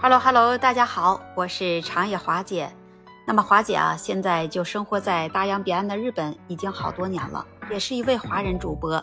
Hello Hello，大家好，我是长野华姐。那么华姐啊，现在就生活在大洋彼岸的日本已经好多年了，也是一位华人主播。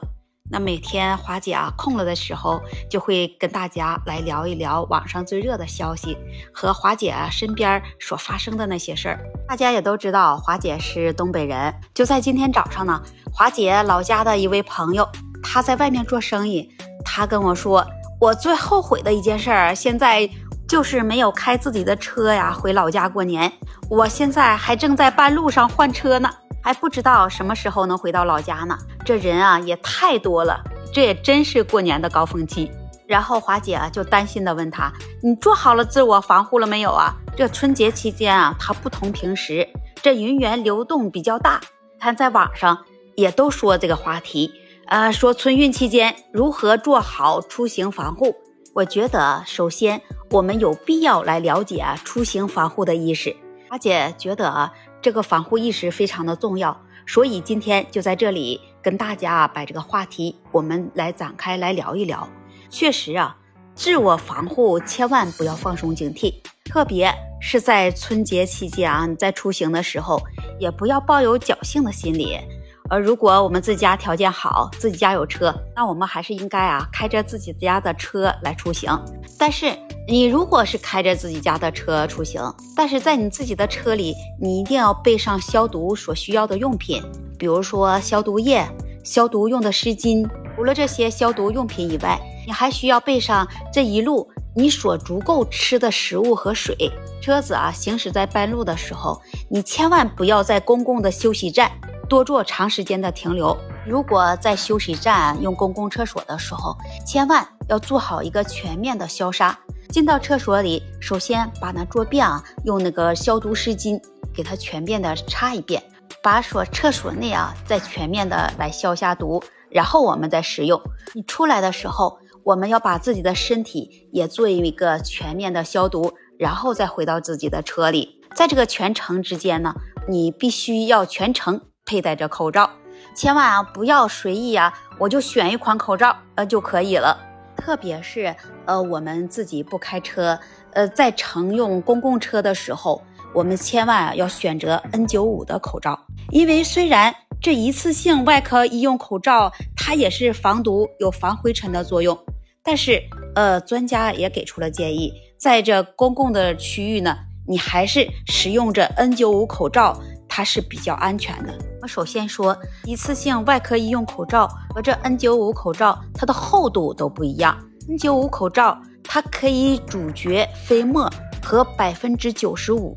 那每天华姐啊空了的时候，就会跟大家来聊一聊网上最热的消息和华姐啊身边所发生的那些事儿。大家也都知道，华姐是东北人。就在今天早上呢，华姐老家的一位朋友，他在外面做生意，他跟我说，我最后悔的一件事儿，现在。就是没有开自己的车呀，回老家过年。我现在还正在半路上换车呢，还不知道什么时候能回到老家呢。这人啊也太多了，这也真是过年的高峰期。然后华姐啊就担心的问他：“你做好了自我防护了没有啊？这春节期间啊，它不同平时，这人员流动比较大。看在网上也都说这个话题，呃，说春运期间如何做好出行防护。我觉得首先。我们有必要来了解出行防护的意识。阿姐觉得啊，这个防护意识非常的重要，所以今天就在这里跟大家把这个话题我们来展开来聊一聊。确实啊，自我防护千万不要放松警惕，特别是在春节期间啊，你在出行的时候也不要抱有侥幸的心理。而如果我们自家条件好，自己家有车，那我们还是应该啊，开着自己家的车来出行。但是你如果是开着自己家的车出行，但是在你自己的车里，你一定要备上消毒所需要的用品，比如说消毒液、消毒用的湿巾。除了这些消毒用品以外，你还需要备上这一路你所足够吃的食物和水。车子啊，行驶在半路的时候，你千万不要在公共的休息站。多做长时间的停留。如果在休息站用公共厕所的时候，千万要做好一个全面的消杀。进到厕所里，首先把那桌便啊用那个消毒湿巾给它全面的擦一遍，把所厕所内啊再全面的来消下毒，然后我们再使用。你出来的时候，我们要把自己的身体也做一个全面的消毒，然后再回到自己的车里。在这个全程之间呢，你必须要全程。佩戴着口罩，千万啊不要随意啊，我就选一款口罩呃就可以了。特别是呃我们自己不开车，呃在乘用公共车的时候，我们千万啊要选择 N95 的口罩，因为虽然这一次性外科医用口罩它也是防毒有防灰尘的作用，但是呃专家也给出了建议，在这公共的区域呢，你还是使用着 N95 口罩。它是比较安全的。我首先说，一次性外科医用口罩和这 N95 口罩，它的厚度都不一样。N95 口罩它可以阻绝飞沫和百分之九十五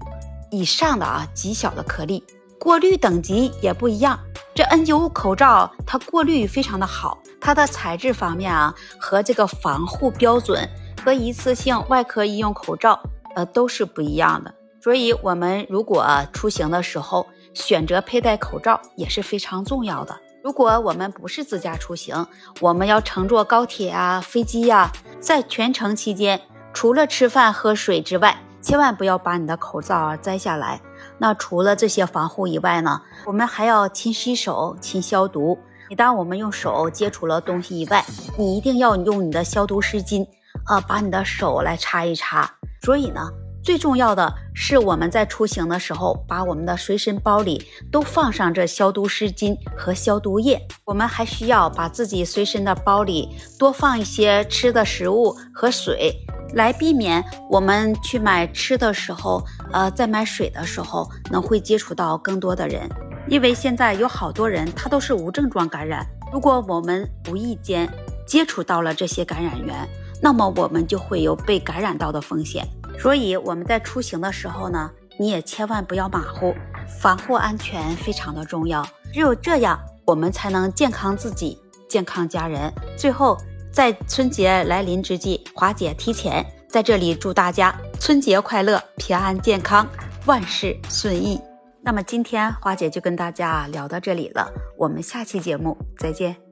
以上的啊极小的颗粒，过滤等级也不一样。这 N95 口罩它过滤非常的好，它的材质方面啊和这个防护标准和一次性外科医用口罩呃都是不一样的。所以，我们如果出行的时候选择佩戴口罩也是非常重要的。如果我们不是自驾出行，我们要乘坐高铁啊、飞机呀，在全程期间，除了吃饭喝水之外，千万不要把你的口罩啊摘下来。那除了这些防护以外呢，我们还要勤洗手、勤消毒。每当我们用手接触了东西以外，你一定要用你的消毒湿巾啊，把你的手来擦一擦。所以呢。最重要的是，我们在出行的时候，把我们的随身包里都放上这消毒湿巾和消毒液。我们还需要把自己随身的包里多放一些吃的食物和水，来避免我们去买吃的时候，呃，在买水的时候，能会接触到更多的人。因为现在有好多人他都是无症状感染，如果我们无意间接触到了这些感染源，那么我们就会有被感染到的风险。所以我们在出行的时候呢，你也千万不要马虎，防护安全非常的重要。只有这样，我们才能健康自己，健康家人。最后，在春节来临之际，华姐提前在这里祝大家春节快乐，平安健康，万事顺意。那么今天华姐就跟大家聊到这里了，我们下期节目再见。